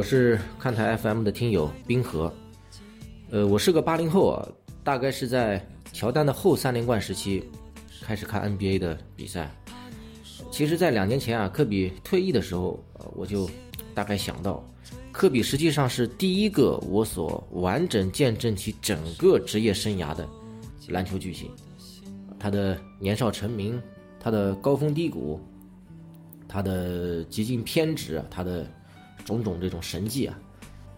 我是看台 FM 的听友冰河，呃，我是个八零后啊，大概是在乔丹的后三连冠时期开始看 NBA 的比赛。其实，在两年前啊，科比退役的时候，我就大概想到，科比实际上是第一个我所完整见证其整个职业生涯的篮球巨星。他的年少成名，他的高峰低谷，他的极尽偏执，他的种种这种神迹啊，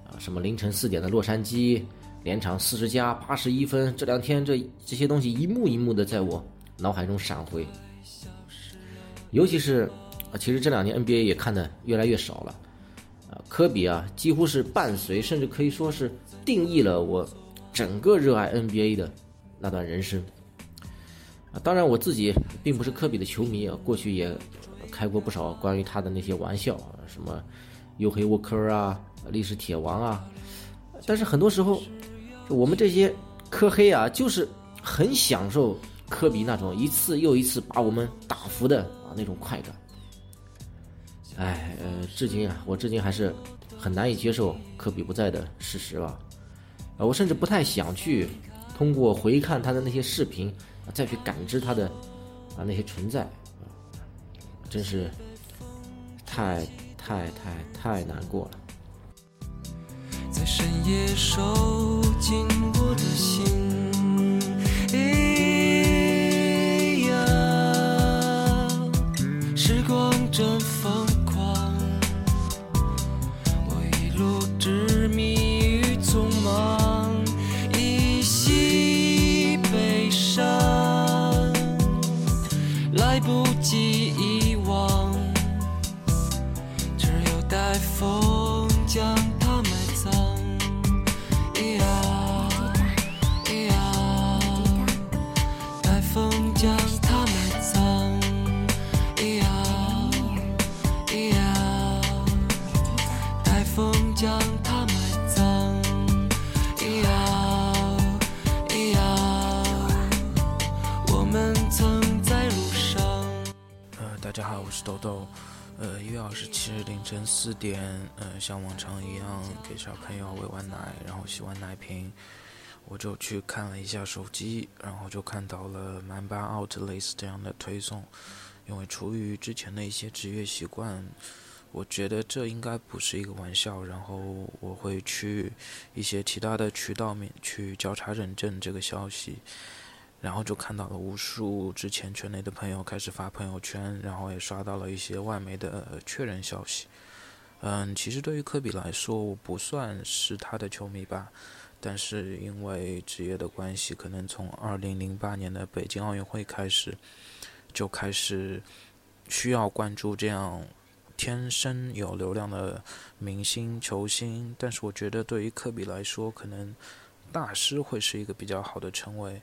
啊，什么凌晨四点的洛杉矶，连场四十加八十一分，这两天这这些东西一幕一幕的在我脑海中闪回。尤其是，啊，其实这两年 NBA 也看的越来越少了，啊，科比啊，几乎是伴随，甚至可以说是定义了我整个热爱 NBA 的那段人生。啊，当然我自己并不是科比的球迷啊，过去也开过不少关于他的那些玩笑，什么黝黑沃克啊，历史铁王啊，但是很多时候，我们这些科黑啊，就是很享受科比那种一次又一次把我们打服的啊那种快感。哎，呃，至今啊，我至今还是很难以接受科比不在的事实吧。啊，我甚至不太想去通过回看他的那些视频。再去感知他的啊那些存在，真是太太太太难过了。在深夜收紧我的心，哎呀，时光绽放大家好，我是豆豆。呃，一月二十七日凌晨四点，呃，像往常一样给小朋友喂完奶，然后洗完奶瓶，我就去看了一下手机，然后就看到了曼巴 Outlets 这样的推送。因为出于之前的一些职业习惯，我觉得这应该不是一个玩笑，然后我会去一些其他的渠道面去交叉认证这个消息。然后就看到了无数之前圈内的朋友开始发朋友圈，然后也刷到了一些外媒的确认消息。嗯，其实对于科比来说，我不算是他的球迷吧，但是因为职业的关系，可能从2008年的北京奥运会开始，就开始需要关注这样天生有流量的明星球星。但是我觉得对于科比来说，可能大师会是一个比较好的称谓。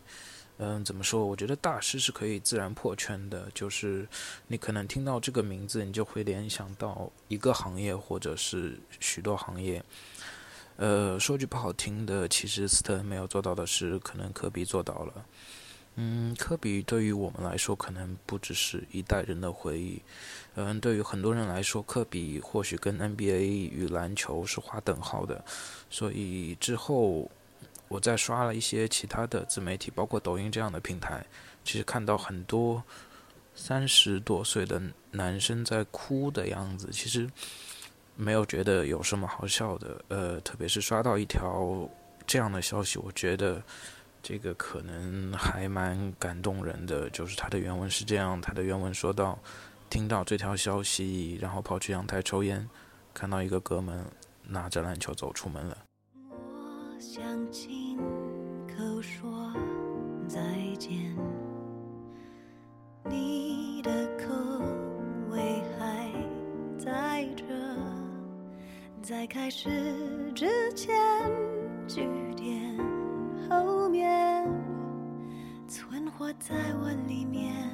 嗯，怎么说？我觉得大师是可以自然破圈的，就是你可能听到这个名字，你就会联想到一个行业或者是许多行业。呃，说句不好听的，其实斯特恩没有做到的事，可能科比做到了。嗯，科比对于我们来说，可能不只是一代人的回忆。嗯，对于很多人来说，科比或许跟 NBA 与篮球是划等号的。所以之后。我在刷了一些其他的自媒体，包括抖音这样的平台，其实看到很多三十多岁的男生在哭的样子，其实没有觉得有什么好笑的。呃，特别是刷到一条这样的消息，我觉得这个可能还蛮感动人的。就是他的原文是这样，他的原文说到：听到这条消息，然后跑去阳台抽烟，看到一个哥们拿着篮球走出门了。想亲口说再见。你的口味还在这在开始之前句点后面存活在我里面。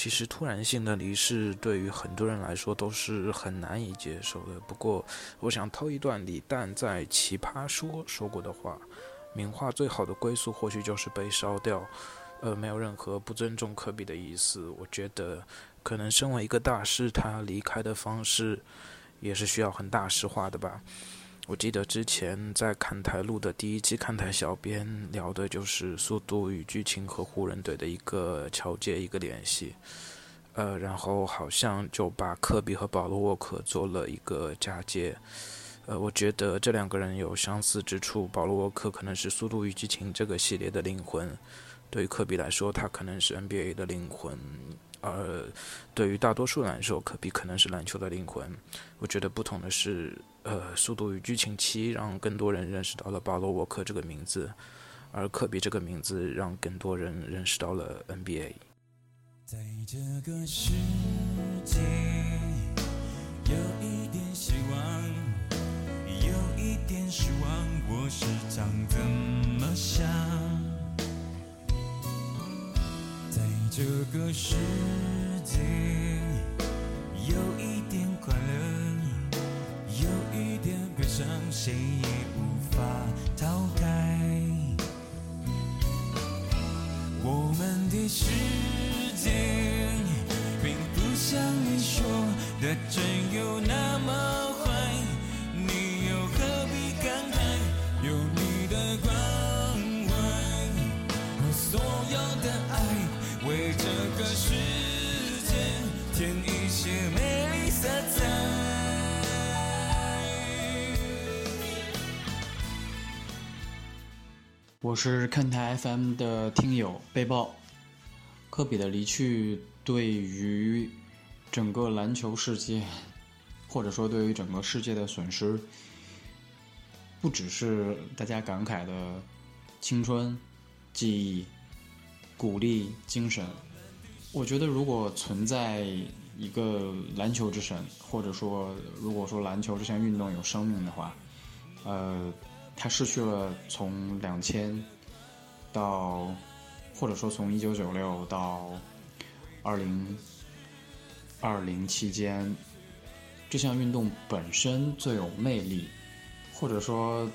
其实突然性的离世对于很多人来说都是很难以接受的。不过，我想偷一段李诞在《奇葩说》说过的话：名画最好的归宿或许就是被烧掉。呃，没有任何不尊重科比的意思。我觉得，可能身为一个大师，他离开的方式也是需要很大师化的吧。我记得之前在看台录的第一期看台小编聊的就是速度与剧情和湖人队的一个桥接一个联系，呃，然后好像就把科比和保罗沃克做了一个嫁接，呃，我觉得这两个人有相似之处，保罗沃克可能是速度与激情这个系列的灵魂，对于科比来说，他可能是 NBA 的灵魂。而对于大多数人来说，科比可能是篮球的灵魂。我觉得不同的是，呃，《速度与激情七》让更多人认识到了保罗·沃克这个名字，而科比这个名字让更多人认识到了 NBA。在这个世界，有一点希望，有一点失望，我时常这么想。这个世界，有一点快乐，有一点悲伤，谁也无法逃开。我们的世界，并不像你说的真有那么我是看台 FM 的听友背包。科比的离去对于整个篮球世界，或者说对于整个世界的损失，不只是大家感慨的青春、记忆、鼓励、精神。我觉得，如果存在一个篮球之神，或者说，如果说篮球这项运动有生命的话，呃，他失去了从两千到，或者说从一九九六到二零二零期间，这项运动本身最有魅力，或者说，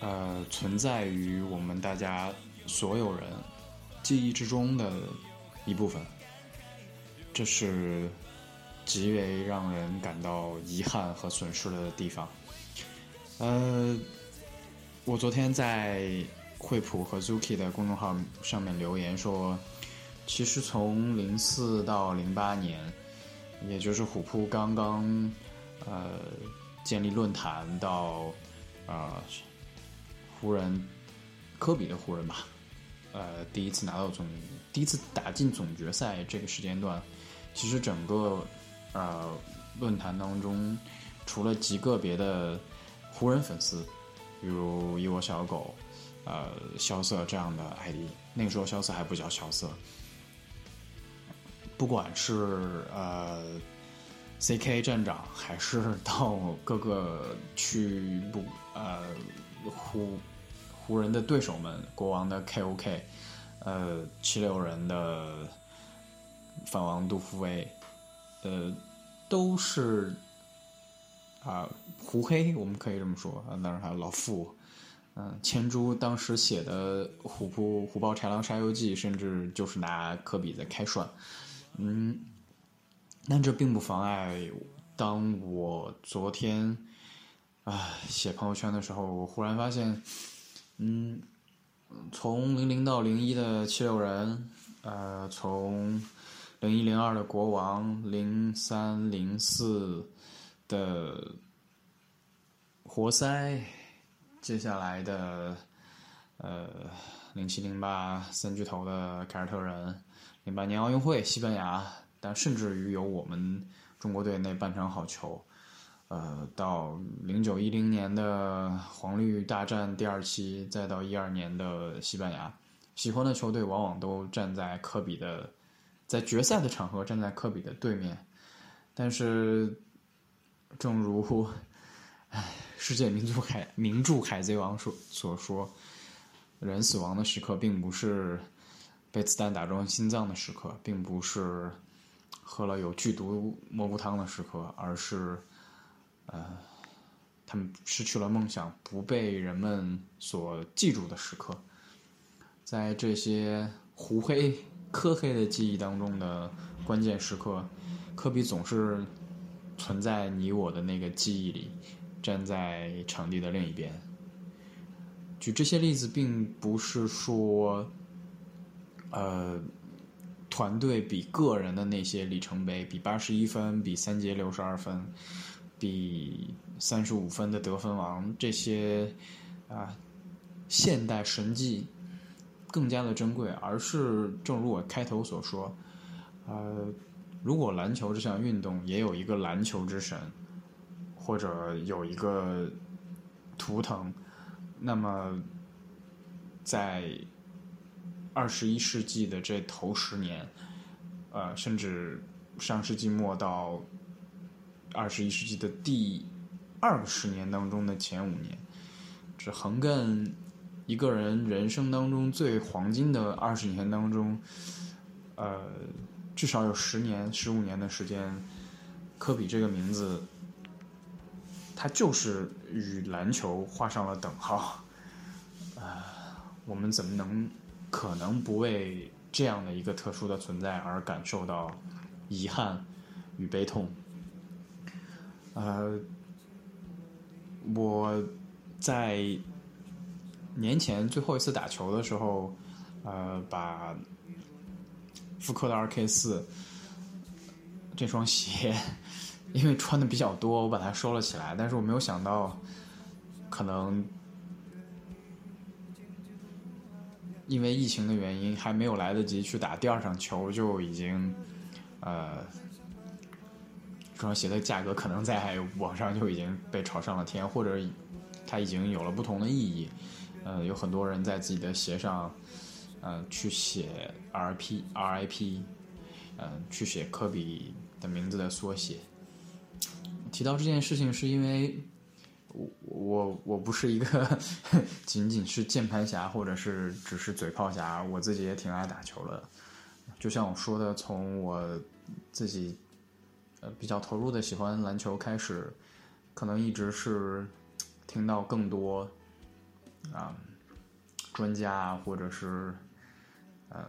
呃，存在于我们大家所有人记忆之中的一部分，这是极为让人感到遗憾和损失的地方。呃，我昨天在惠普和 Zuki 的公众号上面留言说，其实从零四到零八年，也就是虎扑刚刚呃建立论坛到啊、呃、湖人科比的湖人吧，呃第一次拿到总第一次打进总决赛这个时间段，其实整个呃论坛当中，除了极个别的湖人粉丝，比如一窝小狗、呃萧瑟这样的 ID，那个时候萧瑟还不叫萧瑟。不管是呃 CK 站长，还是到各个去不呃湖湖人的对手们，国王的 KOK，呃七六人的反王杜夫威，呃都是啊、胡黑，我们可以这么说啊，当然还有老傅，嗯、千珠当时写的《虎扑虎豹豺狼沙游记》，甚至就是拿科比在开涮，嗯，但这并不妨碍当我昨天啊写朋友圈的时候，我忽然发现，嗯，从零零到零一的七六人，呃，从零一零二的国王，零三零四的活塞，接下来的呃零七零八三巨头的凯尔特人，零八年奥运会西班牙，但甚至于有我们中国队那半场好球，呃，到零九一零年的黄绿大战第二期，再到一二年的西班牙，喜欢的球队往往都站在科比的，在决赛的场合站在科比的对面，但是，正如，唉，世界名著海名著《海贼王》所所说，人死亡的时刻并不是被子弹打中心脏的时刻，并不是喝了有剧毒蘑菇汤的时刻，而是，呃，他们失去了梦想，不被人们所记住的时刻。在这些糊黑、科黑的记忆当中的关键时刻，科比总是存在你我的那个记忆里，站在场地的另一边。举这些例子，并不是说，呃，团队比个人的那些里程碑，比八十一分，比三节六十二分，比三十五分的得分王这些啊现代神迹更加的珍贵，而是正如我开头所说，呃，如果篮球这项运动也有一个篮球之神，或者有一个图腾，那么在二十一世纪的这头十年，呃，甚至上世纪末到二十一世纪的第二个十年当中的前五年，这横亘一个人人生当中最黄金的二十年当中，呃，至少有十年、十五年的时间，科比这个名字，他就是与篮球画上了等号。啊、我们怎么能可能不为这样的一个特殊的存在而感受到遗憾与悲痛？呃，我在年前最后一次打球的时候，呃，把复刻的二 K 四这双鞋，因为穿的比较多，我把它收了起来。但是我没有想到，可能因为疫情的原因，还没有来得及去打第二场球，就已经呃，这双鞋的价格可能在网上就已经被炒上了天，或者它已经有了不同的意义。呃，有很多人在自己的鞋上，呃，去写 RP RIP，呃，去写科比的名字的缩写。提到这件事情，是因为我我我不是一个仅仅是键盘侠，或者是只是嘴炮侠，我自己也挺爱打球的。就像我说的，从我自己呃比较投入的喜欢篮球开始，可能一直是听到更多啊、专家或者是嗯、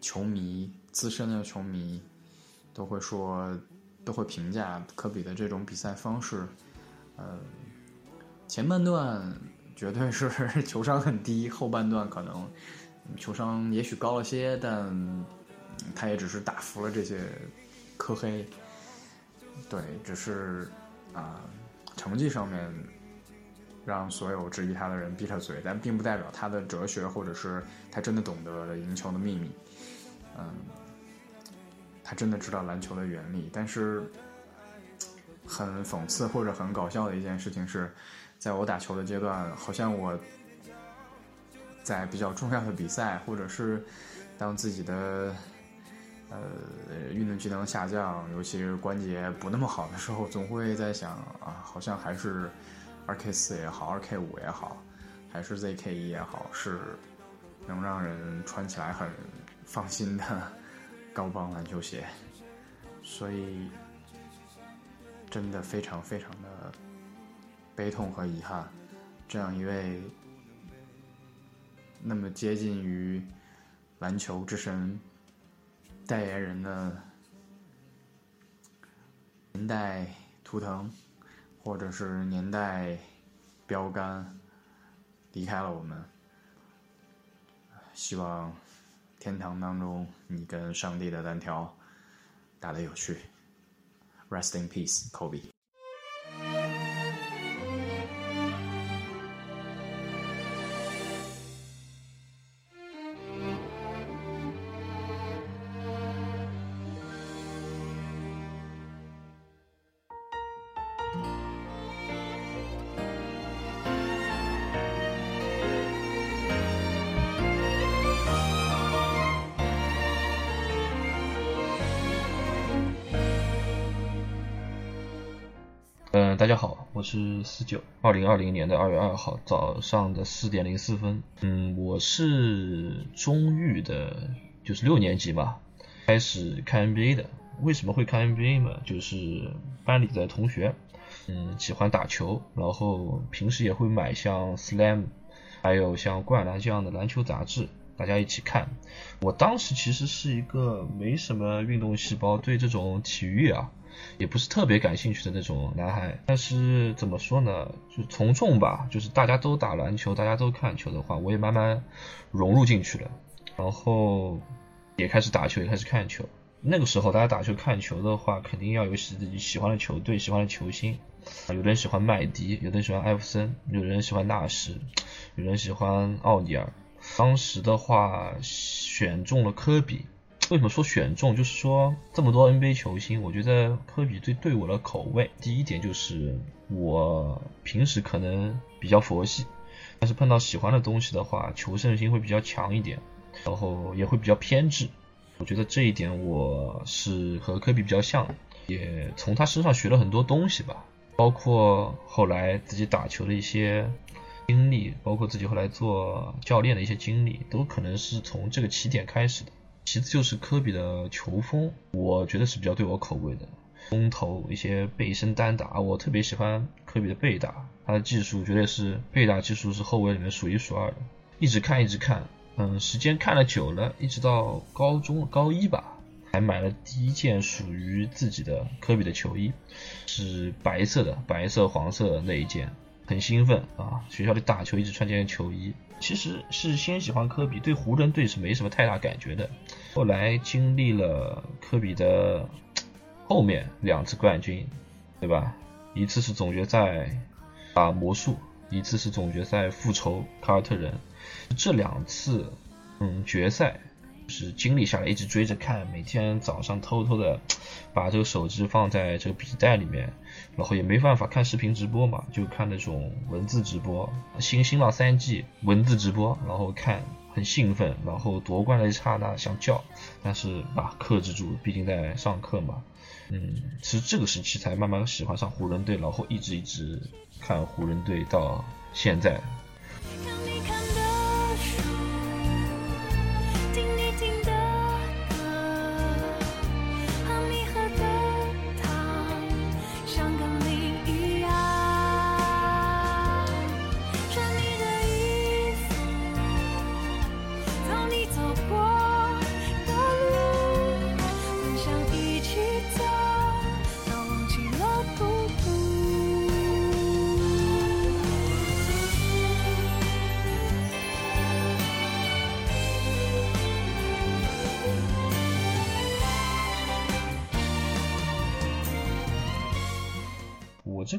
球迷资深的球迷都会说，都会评价科比的这种比赛方式，呃，前半段绝对是球商很低，后半段可能球商也许高了些，但他也只是打服了这些科黑。对，只是啊、成绩上面让所有质疑他的人闭他嘴，但并不代表他的哲学或者是他真的懂得了赢球的秘密。嗯，他真的知道篮球的原理，但是很讽刺或者很搞笑的一件事情是，在我打球的阶段，好像我在比较重要的比赛，或者是当自己的呃运动技能下降，尤其是关节不那么好的时候，总会在想啊，好像还是二 K 四也好，二 K 五也好，还是 ZK 一也好，是能让人穿起来很放心的高帮篮球鞋，所以真的非常非常的悲痛和遗憾，这样一位那么接近于篮球之神代言人的年代图腾，或者是年代标杆离开了我们。希望天堂当中你跟上帝的单挑打得有趣。Rest in peace, Kobe。是四九，二零二零年的二月二号早上的四点零四分。嗯，我是中育的，就是六年级吧，开始看 NBA 的。为什么会看 NBA 嘛？就是班里的同学，嗯，喜欢打球，然后平时也会买像 Slam，还有像灌篮这样的篮球杂志，大家一起看。我当时其实是一个没什么运动细胞，对这种体育啊。也不是特别感兴趣的那种男孩，但是怎么说呢，就从众吧，就是大家都打篮球，大家都看球的话，我也慢慢融入进去了，然后也开始打球，也开始看球。那个时候大家打球看球的话，肯定要有自己喜欢的球队、喜欢的球星啊，有的人喜欢麦迪，有的人喜欢艾弗森，有的人喜欢纳什，有人喜欢奥尼尔。当时的话选中了科比。为什么说选中？就是说这么多 NBA 球星，我觉得科比最对我的口味。第一点就是我平时可能比较佛系，但是碰到喜欢的东西的话，求胜心会比较强一点，然后也会比较偏执。我觉得这一点我是和科比比较像，也从他身上学了很多东西吧，包括后来自己打球的一些经历，包括自己后来做教练的一些经历，都可能是从这个起点开始的。其次就是科比的球风，我觉得是比较对我口味的。风投一些背身单打，我特别喜欢科比的背打，他的技术绝对是背打技术是后卫里面数一数二的。一直看一直看，嗯，时间看了久了，一直到高中高一吧，才买了第一件属于自己的科比的球衣，是白色的，白色黄色那一件。很兴奋啊！学校里打球一直穿这件球衣，其实是先喜欢科比，对湖人队是没什么太大感觉的。后来经历了科比的后面两次冠军，对吧？一次是总决赛打魔术，一次是总决赛复仇凯尔特人。这两次，嗯，决赛。是经历下来，一直追着看，每天早上偷偷的把这个手机放在这个笔袋里面，然后也没办法看视频直播嘛，就看那种文字直播。新新浪三 G 文字直播，然后看很兴奋，然后夺冠的一刹那想叫，但是啊克制住，毕竟在上课嘛。嗯，其实这个时期才慢慢喜欢上湖人队，然后一直一直看湖人队到现在。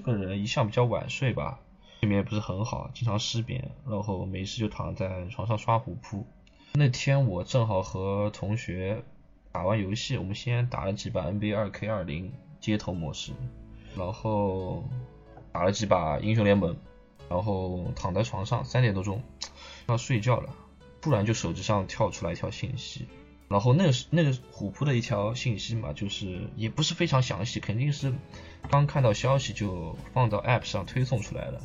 个人一向比较晚睡吧，睡眠不是很好，经常失眠，然后没事就躺在床上刷虎扑。那天我正好和同学打完游戏，我们先打了几把 NBA 二 K 二零街头模式，然后打了几把英雄联盟，然后躺在床上三点多钟要睡觉了，突然就手机上跳出来一条信息。然后那个是那个虎扑的一条信息嘛，就是也不是非常详细，肯定是刚看到消息就放到 App 上推送出来了。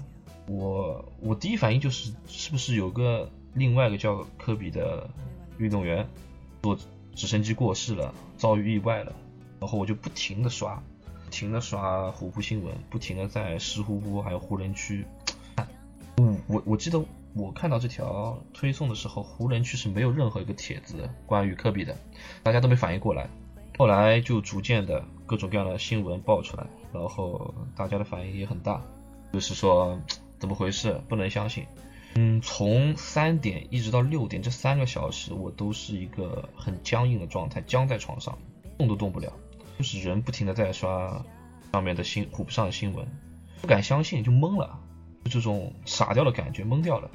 我我第一反应就是是不是有个另外一个叫科比的运动员坐直升机过世了，遭遇意外了。然后我就不停的刷，不停的刷虎扑新闻，不停的在石湖湖还有湖人区。嗯，我我记得。我看到这条推送的时候，湖人区是没有任何一个帖子关于科比的，大家都没反应过来。后来就逐渐的各种各样的新闻爆出来，然后大家的反应也很大，就是说怎么回事，不能相信。嗯，从三点一直到六点这三个小时，我都是一个很僵硬的状态，僵在床上，动都动不了，就是人不停的在刷上面的新虎扑上的新闻，不敢相信，就懵了，这种傻掉的感觉，懵掉了。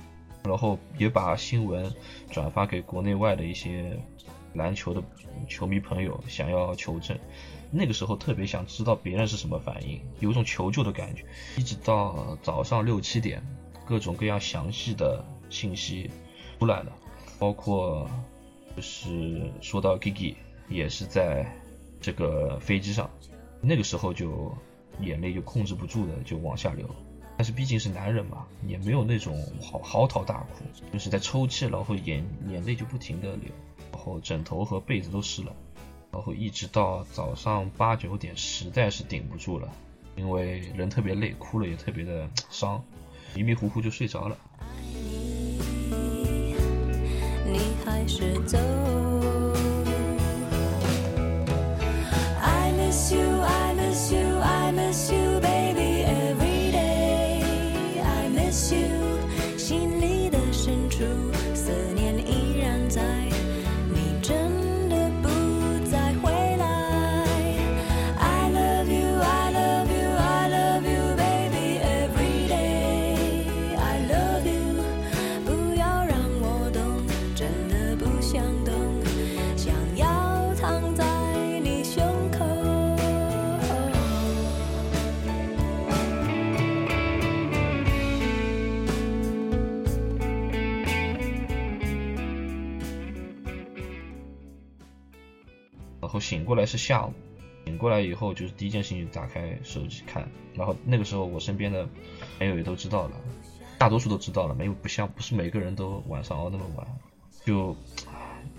然后也把新闻转发给国内外的一些篮球的球迷朋友，想要求证。那个时候特别想知道别人是什么反应，有一种求救的感觉。一直到早上六七点，各种各样详细的信息出来了，包括就是说到 Gigi 也是在这个飞机上，那个时候就眼泪就控制不住的就往下流。但是毕竟是男人嘛，也没有那种嚎嚎啕大哭，就是在抽泣，然后眼眼泪就不停的流，然后枕头和被子都湿了，然后一直到早上八九点，实在是顶不住了，因为人特别累，哭了也特别的伤，迷迷糊糊就睡着了。你还是走。I miss you, I 醒过来是下午，醒过来以后就是第一件事情打开手机看，然后那个时候我身边的朋友也都知道了，大多数都知道了，没有不像不是每个人都晚上熬那么晚，就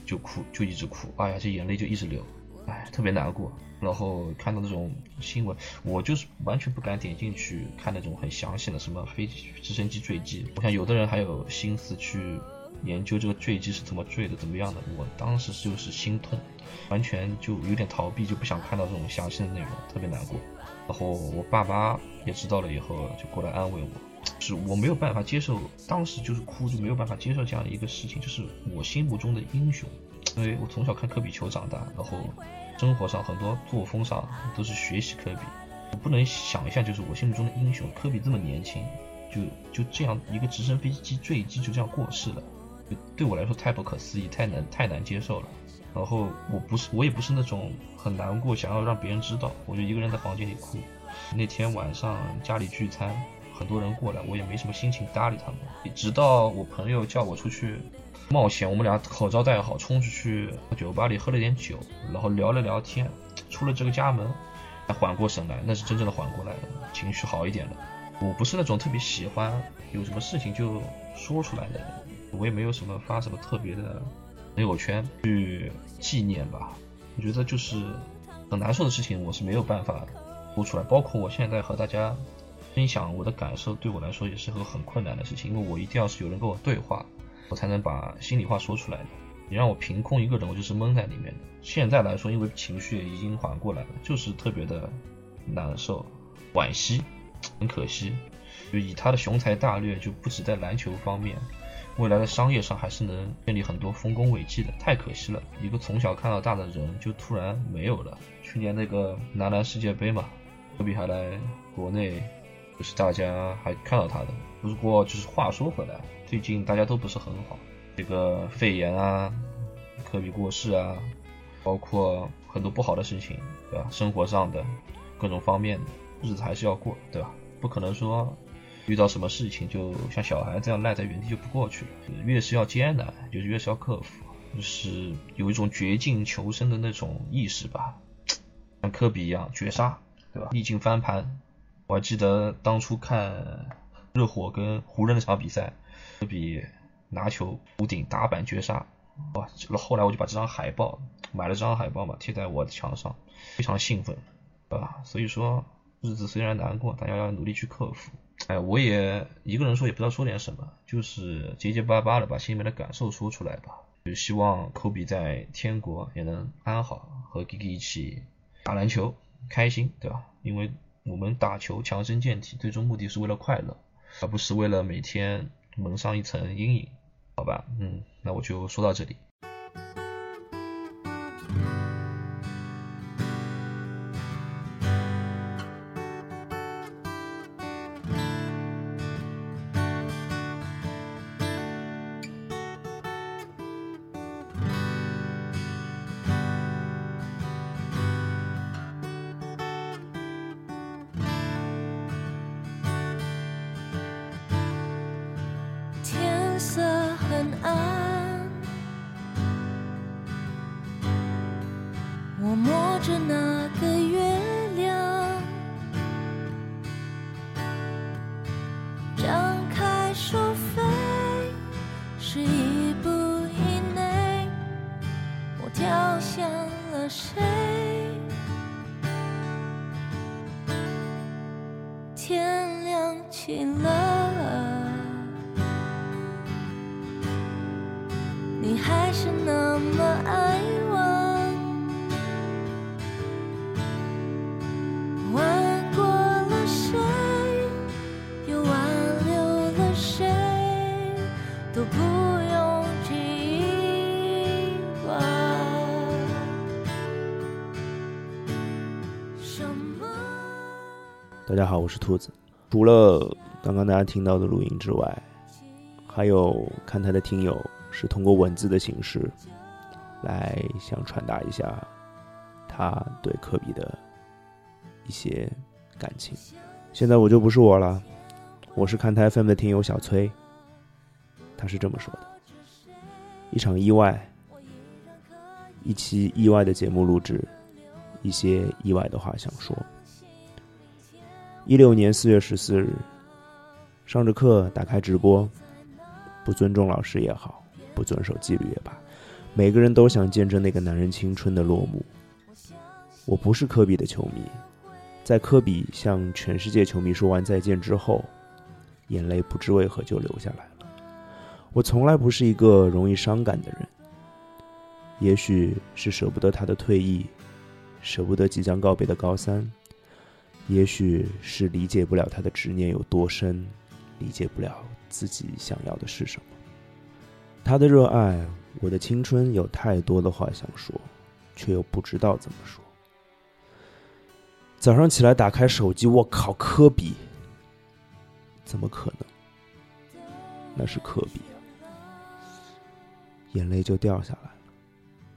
就哭就一直哭，哎呀这眼泪就一直流，哎特别难过。然后看到那种新闻，我就是完全不敢点进去看那种很详细的什么飞机直升机坠机，我想有的人还有心思去研究这个坠机是怎么坠的，怎么样的。我当时就是心痛，完全就有点逃避，就不想看到这种详细的内容，特别难过。然后我爸妈也知道了以后，就过来安慰我，是我没有办法接受，当时就是哭，就没有办法接受这样的一个事情，就是我心目中的英雄，因为我从小看科比球长大，然后生活上很多作风上都是学习科比，我不能想象就是我心目中的英雄科比这么年轻，就就这样一个直升飞机坠机就这样过世了。对我来说太不可思议，太难太难接受了。然后我不是我也不是那种很难过，想要让别人知道，我就一个人在房间里哭。那天晚上家里聚餐，很多人过来，我也没什么心情搭理他们。直到我朋友叫我出去冒险，我们俩口罩戴好，冲出去酒吧里喝了点酒，然后聊了聊天，出了这个家门，才缓过神来，那是真正的缓过来了，情绪好一点了。我不是那种特别喜欢有什么事情就说出来的人。我也没有什么发什么特别的朋友圈去纪念吧。我觉得就是很难受的事情，我是没有办法说出来。包括我现在和大家分享我的感受，对我来说也是个很困难的事情，因为我一定要是有人跟我对话，我才能把心里话说出来的。你让我凭空一个人，我就是闷在里面的。现在来说，因为情绪已经缓过来了，就是特别的难受、惋惜，很可惜。就以他的雄才大略，就不止在篮球方面。未来的商业上还是能建立很多丰功伟绩的，太可惜了，一个从小看到大的人就突然没有了。去年那个男篮世界杯嘛，科比还来国内，就是大家还看到他的。不过就是话说回来，最近大家都不是很好，这个肺炎啊，科比过世啊，包括很多不好的事情，对吧？生活上的各种方面的日子还是要过，对吧？不可能说。遇到什么事情，就像小孩这样赖在原地就不过去了。越是要艰难，就是越是要克服，就是有一种绝境求生的那种意识吧，像科比一样绝杀，对吧？逆境翻盘。我还记得当初看热火跟湖人那场比赛，科比拿球弧顶打板绝杀，哇！后来我就把这张海报买了这张海报嘛，贴在我的墙上，非常兴奋，对吧？所以说日子虽然难过，大家要努力去克服。哎，我也一个人说也不知道说点什么，就是结结巴巴的把心里面的感受说出来吧。就希望科比在天国也能安好，和 Gigi 一起打篮球，开心，对吧？因为我们打球强身健体，最终目的是为了快乐，而不是为了每天蒙上一层阴影，好吧？嗯，那我就说到这里。着那大家好，我是兔子。除了刚刚大家听到的录音之外，还有看台的听友是通过文字的形式来想传达一下他对科比的一些感情。现在我就不是我了，我是看台 FM 的听友小崔，他是这么说的：一场意外，一期意外的节目录制，一些意外的话想说。一六年四月十四日，上着课打开直播，不尊重老师也好，不遵守纪律也罢，每个人都想见证那个男人青春的落幕。我不是科比的球迷，在科比向全世界球迷说完再见之后，眼泪不知为何就流下来了。我从来不是一个容易伤感的人，也许是舍不得他的退役，舍不得即将告别的高三。也许是理解不了他的执念有多深，理解不了自己想要的是什么。他的热爱，我的青春，有太多的话想说，却又不知道怎么说。早上起来打开手机，我靠，科比，怎么可能？那是科比啊！眼泪就掉下来了。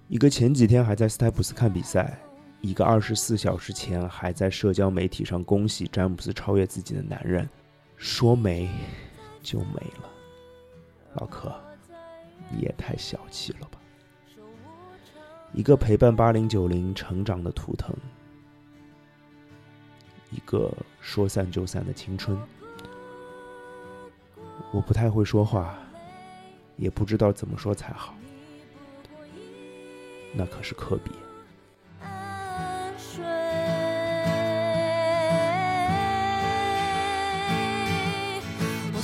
一个前几天还在斯台普斯看比赛。一个二十四小时前还在社交媒体上恭喜詹姆斯超越自己的男人，说没就没了。老柯，你也太小气了吧！一个陪伴八零九零成长的图腾，一个说散就散的青春。我不太会说话，也不知道怎么说才好。那可是科比。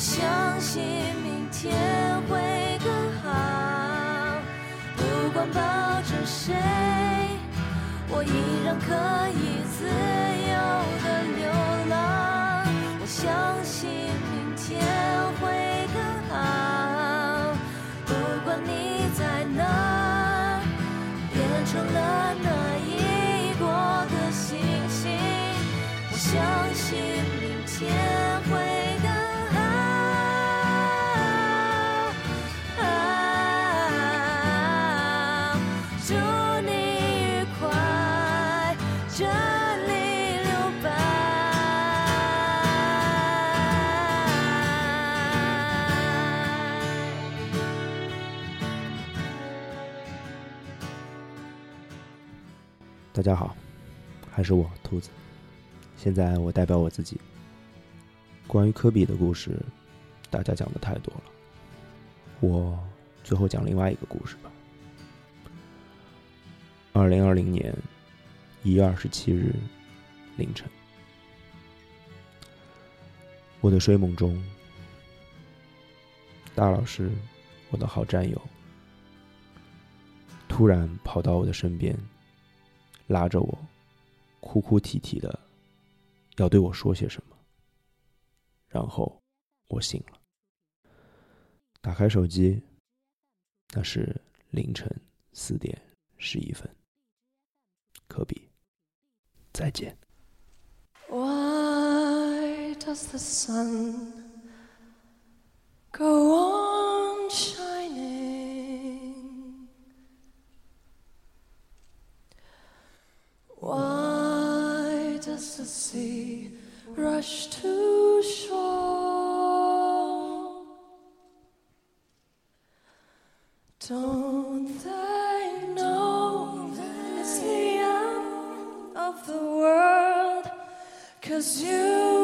相信明天会更好，不管抱着谁，我依然可以。大家好，还是我兔子。现在我代表我自己。关于科比的故事，大家讲的太多了，我最后讲另外一个故事吧。二零二零年一月二十七日凌晨，我的睡梦中，大老师，我的好战友，突然跑到我的身边，拉着我，哭哭啼啼的，要对我说些什么。然后我醒了，打开手机，那是凌晨四点十一分。科比，再见。Why does the sun go on Why does the sea rush to shore? Don't they know it's the end of the world? Cause you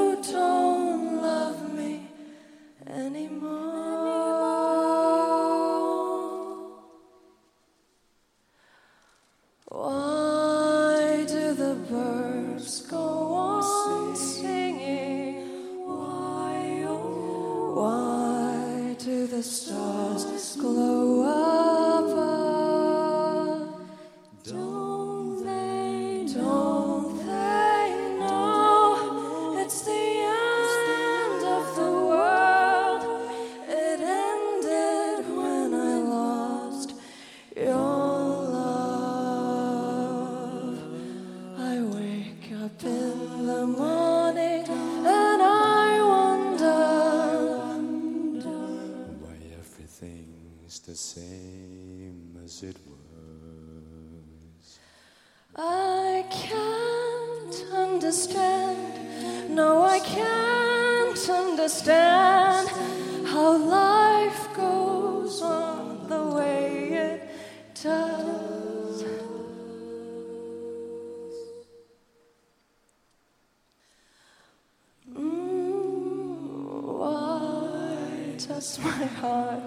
my heart